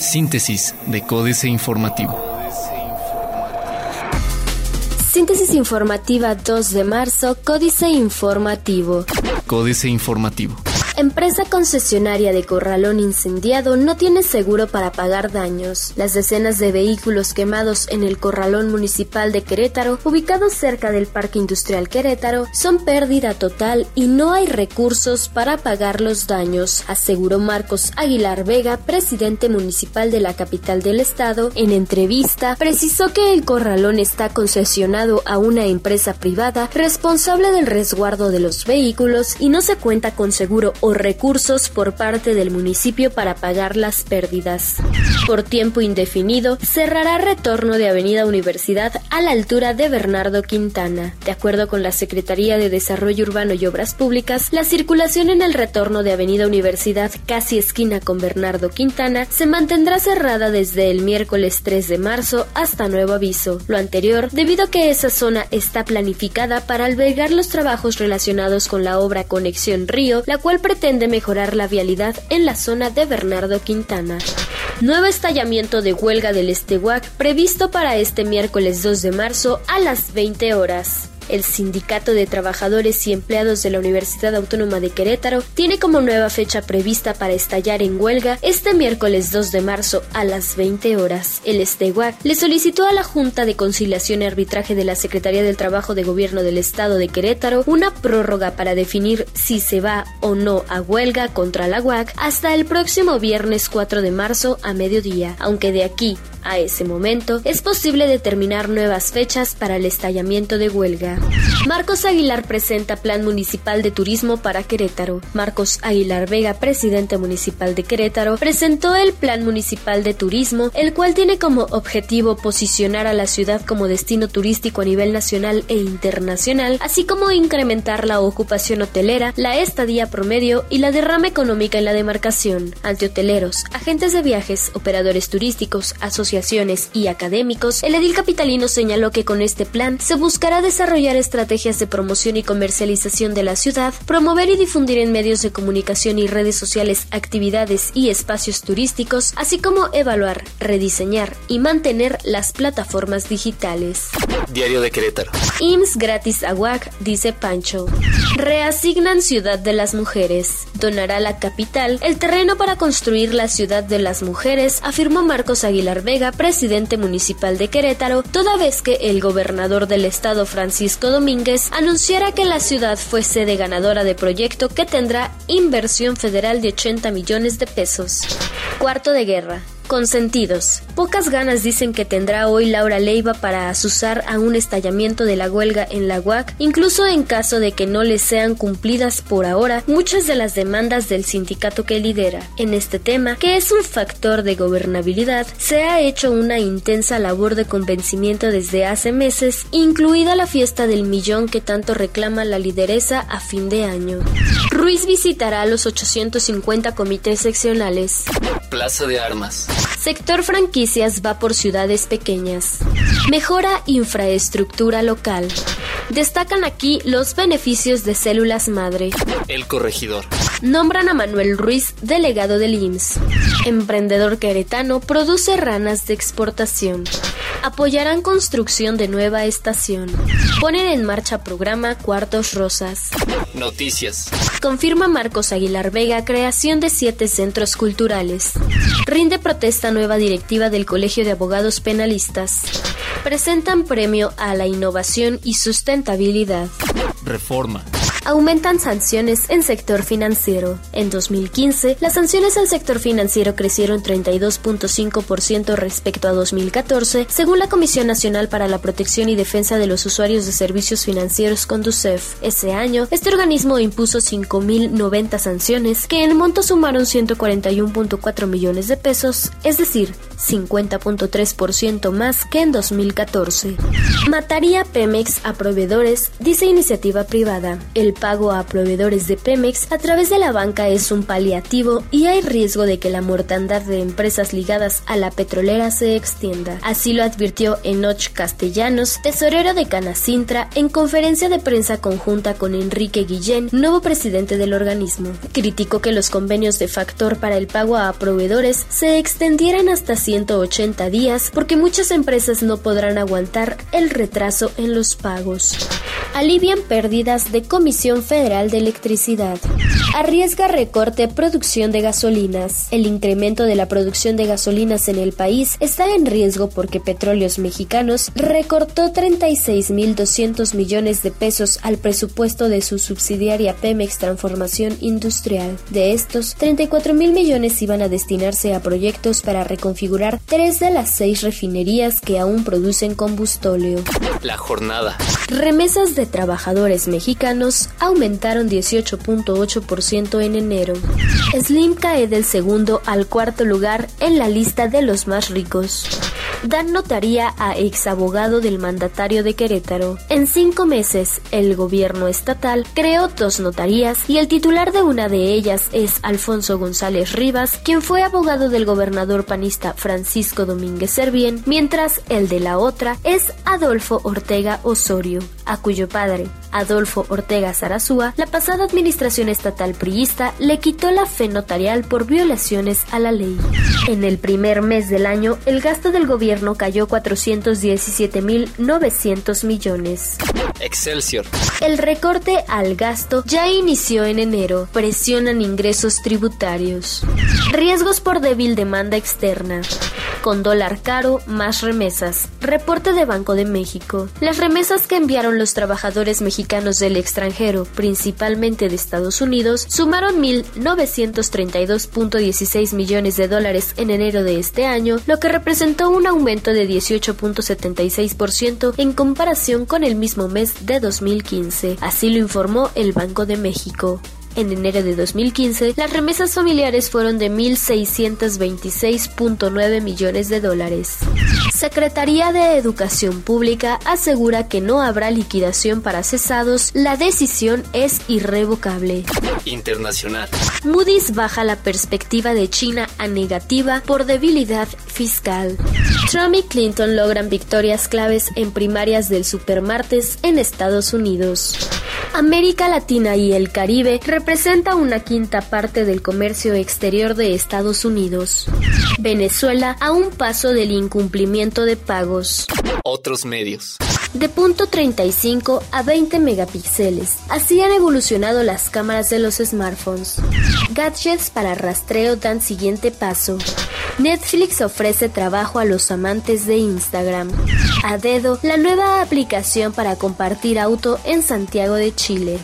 Síntesis de Códice Informativo. Síntesis informativa 2 de marzo, Códice Informativo. Códice Informativo. Empresa concesionaria de Corralón incendiado no tiene seguro para pagar daños. Las decenas de vehículos quemados en el Corralón Municipal de Querétaro, ubicados cerca del Parque Industrial Querétaro, son pérdida total y no hay recursos para pagar los daños, aseguró Marcos Aguilar Vega, presidente municipal de la capital del estado. En entrevista, precisó que el Corralón está concesionado a una empresa privada responsable del resguardo de los vehículos y no se cuenta con seguro recursos por parte del municipio para pagar las pérdidas. Por tiempo indefinido, cerrará retorno de Avenida Universidad a la altura de Bernardo Quintana. De acuerdo con la Secretaría de Desarrollo Urbano y Obras Públicas, la circulación en el retorno de Avenida Universidad, casi esquina con Bernardo Quintana, se mantendrá cerrada desde el miércoles 3 de marzo hasta nuevo aviso. Lo anterior, debido a que esa zona está planificada para albergar los trabajos relacionados con la obra Conexión Río, la cual pretende pretende mejorar la vialidad en la zona de Bernardo Quintana. Nuevo estallamiento de huelga del Estehuac previsto para este miércoles 2 de marzo a las 20 horas. El Sindicato de Trabajadores y Empleados de la Universidad Autónoma de Querétaro tiene como nueva fecha prevista para estallar en huelga este miércoles 2 de marzo a las 20 horas. El Esteguac le solicitó a la Junta de Conciliación y Arbitraje de la Secretaría del Trabajo de Gobierno del Estado de Querétaro una prórroga para definir si se va o no a huelga contra la UAC hasta el próximo viernes 4 de marzo a mediodía, aunque de aquí a ese momento, es posible determinar nuevas fechas para el estallamiento de huelga. Marcos Aguilar presenta Plan Municipal de Turismo para Querétaro. Marcos Aguilar Vega, presidente municipal de Querétaro, presentó el Plan Municipal de Turismo, el cual tiene como objetivo posicionar a la ciudad como destino turístico a nivel nacional e internacional, así como incrementar la ocupación hotelera, la estadía promedio y la derrama económica en la demarcación. Ante hoteleros, agentes de viajes, operadores turísticos, asociaciones y académicos, el edil capitalino señaló que con este plan se buscará desarrollar estrategias de promoción y comercialización de la ciudad, promover y difundir en medios de comunicación y redes sociales actividades y espacios turísticos, así como evaluar, rediseñar y mantener las plataformas digitales. Diario de Querétaro. IMSS gratis a UAC, dice Pancho. Reasignan Ciudad de las Mujeres. Donará la capital el terreno para construir la Ciudad de las Mujeres, afirmó Marcos Aguilar Vega presidente municipal de Querétaro, toda vez que el gobernador del estado Francisco Domínguez anunciara que la ciudad fue sede ganadora de proyecto que tendrá inversión federal de 80 millones de pesos. Cuarto de guerra. Consentidos. Pocas ganas dicen que tendrá hoy Laura Leiva para asusar a un estallamiento de la huelga en la UAC, incluso en caso de que no le sean cumplidas por ahora muchas de las demandas del sindicato que lidera. En este tema, que es un factor de gobernabilidad, se ha hecho una intensa labor de convencimiento desde hace meses, incluida la fiesta del millón que tanto reclama la lideresa a fin de año. Ruiz visitará los 850 comités seccionales. Plaza de Armas. Sector franquicias va por ciudades pequeñas. Mejora infraestructura local. Destacan aquí los beneficios de células madre. El corregidor. Nombran a Manuel Ruiz, delegado del IMSS. Emprendedor queretano produce ranas de exportación. Apoyarán construcción de nueva estación. Ponen en marcha programa Cuartos Rosas. Noticias. Confirma Marcos Aguilar Vega creación de siete centros culturales. Rinde protesta nueva directiva del Colegio de Abogados Penalistas. Presentan premio a la innovación y sustentabilidad. Reforma aumentan sanciones en sector financiero. En 2015, las sanciones al sector financiero crecieron 32.5% respecto a 2014, según la Comisión Nacional para la Protección y Defensa de los Usuarios de Servicios Financieros Conducef. Ese año, este organismo impuso 5.090 sanciones, que en monto sumaron 141.4 millones de pesos, es decir, 50.3% más que en 2014. Mataría Pemex a proveedores, dice iniciativa privada. El pago a proveedores de Pemex a través de la banca es un paliativo y hay riesgo de que la mortandad de empresas ligadas a la petrolera se extienda. Así lo advirtió Enoch Castellanos, tesorero de Canacintra, en conferencia de prensa conjunta con Enrique Guillén, nuevo presidente del organismo. Criticó que los convenios de factor para el pago a proveedores se extendieran hasta 180 días porque muchas empresas no podrán aguantar el retraso en los pagos. Alivian pérdidas de Comisión Federal de Electricidad. Arriesga recorte producción de gasolinas. El incremento de la producción de gasolinas en el país está en riesgo porque Petróleos Mexicanos recortó 36.200 millones de pesos al presupuesto de su subsidiaria Pemex Transformación Industrial. De estos, 34 mil millones iban a destinarse a proyectos para reconfigurar tres de las seis refinerías que aún producen combustóleo. La jornada. Remesas de trabajadores mexicanos aumentaron 18.8% en enero. Slim cae del segundo al cuarto lugar en la lista de los más ricos. Dan notaría a ex abogado del mandatario de Querétaro. En cinco meses, el gobierno estatal creó dos notarías y el titular de una de ellas es Alfonso González Rivas, quien fue abogado del gobernador panista Francisco Domínguez Servién, mientras el de la otra es Adolfo Ortega Osorio, a cuyo padre, Adolfo Ortega Zarazúa, la pasada administración estatal priista le quitó la fe notarial por violaciones a la ley. En el primer mes del año, el gasto del gobierno cayó 417.900 millones. Excelsior. El recorte al gasto ya inició en enero. Presionan ingresos tributarios. Riesgos por débil demanda externa. Con dólar caro, más remesas. Reporte de Banco de México. Las remesas que enviaron los trabajadores mexicanos del extranjero, principalmente de Estados Unidos, sumaron 1.932.16 millones de dólares en enero de este año, lo que representó un aumento de 18.76% en comparación con el mismo mes de 2015. Así lo informó el Banco de México. En enero de 2015, las remesas familiares fueron de 1.626.9 millones de dólares. Secretaría de Educación Pública asegura que no habrá liquidación para cesados. La decisión es irrevocable. Internacional. Moody's baja la perspectiva de China a negativa por debilidad fiscal. Trump y Clinton logran victorias claves en primarias del supermartes en Estados Unidos. América Latina y el Caribe representa una quinta parte del comercio exterior de Estados Unidos. Venezuela a un paso del incumplimiento de pagos. Otros medios. De punto 35 a 20 megapíxeles. Así han evolucionado las cámaras de los smartphones. Gadgets para rastreo dan siguiente paso. Netflix ofrece trabajo a los amantes de Instagram. A dedo, la nueva aplicación para compartir auto en Santiago de Chile.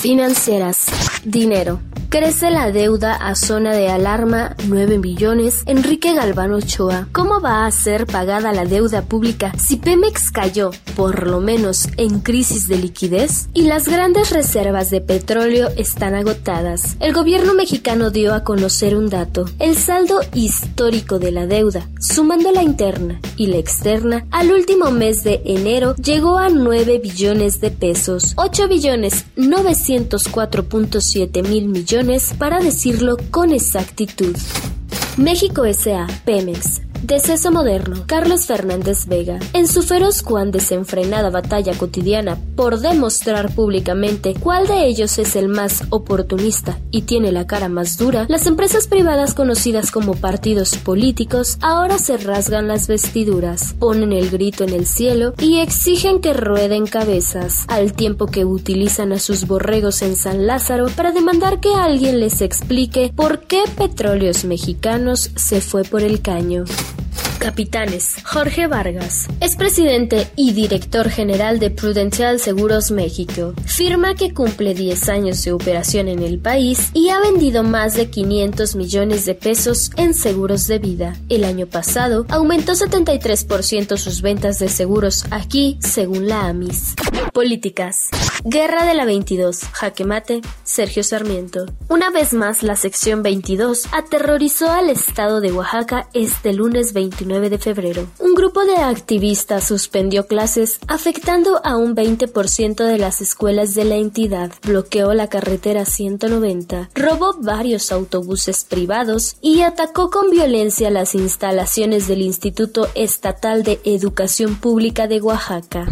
Financieras. Dinero. Crece la deuda a zona de alarma 9 millones. Enrique Galván Ochoa. ¿Cómo va a ser pagada la deuda pública si Pemex cayó, por lo menos, en crisis de liquidez? Y las grandes reservas de petróleo están agotadas. El gobierno mexicano dio a conocer un dato. El saldo histórico de la deuda, sumando la interna y la externa, al último mes de enero llegó a 9 billones de pesos. 8 billones 904.7 mil millones para decirlo con exactitud. México S.A. Pemex. Deceso moderno. Carlos Fernández Vega. En su feroz cuan desenfrenada batalla cotidiana por demostrar públicamente cuál de ellos es el más oportunista y tiene la cara más dura, las empresas privadas conocidas como partidos políticos ahora se rasgan las vestiduras, ponen el grito en el cielo y exigen que rueden cabezas, al tiempo que utilizan a sus borregos en San Lázaro para demandar que alguien les explique por qué Petróleos Mexicanos se fue por el caño. Capitanes. Jorge Vargas. Es presidente y director general de Prudential Seguros México. Firma que cumple 10 años de operación en el país y ha vendido más de 500 millones de pesos en seguros de vida. El año pasado aumentó 73% sus ventas de seguros aquí, según la AMIS. Políticas. Guerra de la 22. Jaque mate. Sergio Sarmiento. Una vez más, la sección 22 aterrorizó al estado de Oaxaca este lunes 29 29 de febrero. Un grupo de activistas suspendió clases afectando a un 20% de las escuelas de la entidad, bloqueó la carretera 190, robó varios autobuses privados y atacó con violencia las instalaciones del Instituto Estatal de Educación Pública de Oaxaca.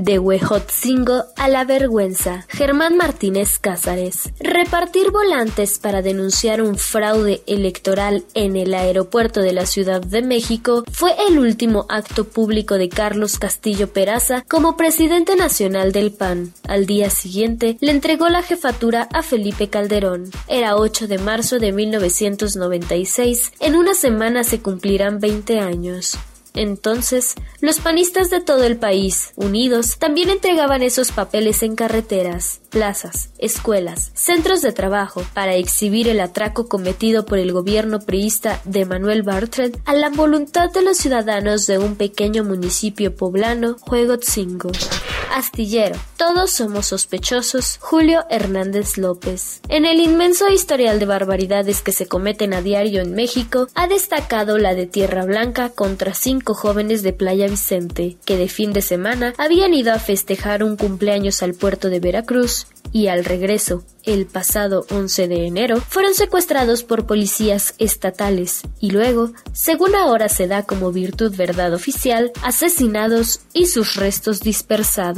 De Huejotzingo a la vergüenza, Germán Martínez Cázares. Repartir volantes para denunciar un fraude electoral en el aeropuerto de la Ciudad de México fue el último acto público de Carlos Castillo Peraza como presidente nacional del PAN. Al día siguiente le entregó la jefatura a Felipe Calderón. Era 8 de marzo de 1996. En una semana se cumplirán 20 años. Entonces, los panistas de todo el país, unidos, también entregaban esos papeles en carreteras, plazas, escuelas, centros de trabajo, para exhibir el atraco cometido por el gobierno priista de Manuel Bartlett a la voluntad de los ciudadanos de un pequeño municipio poblano, Juegotzingo. Astillero. Todos somos sospechosos. Julio Hernández López. En el inmenso historial de barbaridades que se cometen a diario en México, ha destacado la de Tierra Blanca contra cinco jóvenes de Playa Vicente, que de fin de semana habían ido a festejar un cumpleaños al puerto de Veracruz y al regreso, el pasado 11 de enero, fueron secuestrados por policías estatales y luego, según ahora se da como virtud verdad oficial, asesinados y sus restos dispersados.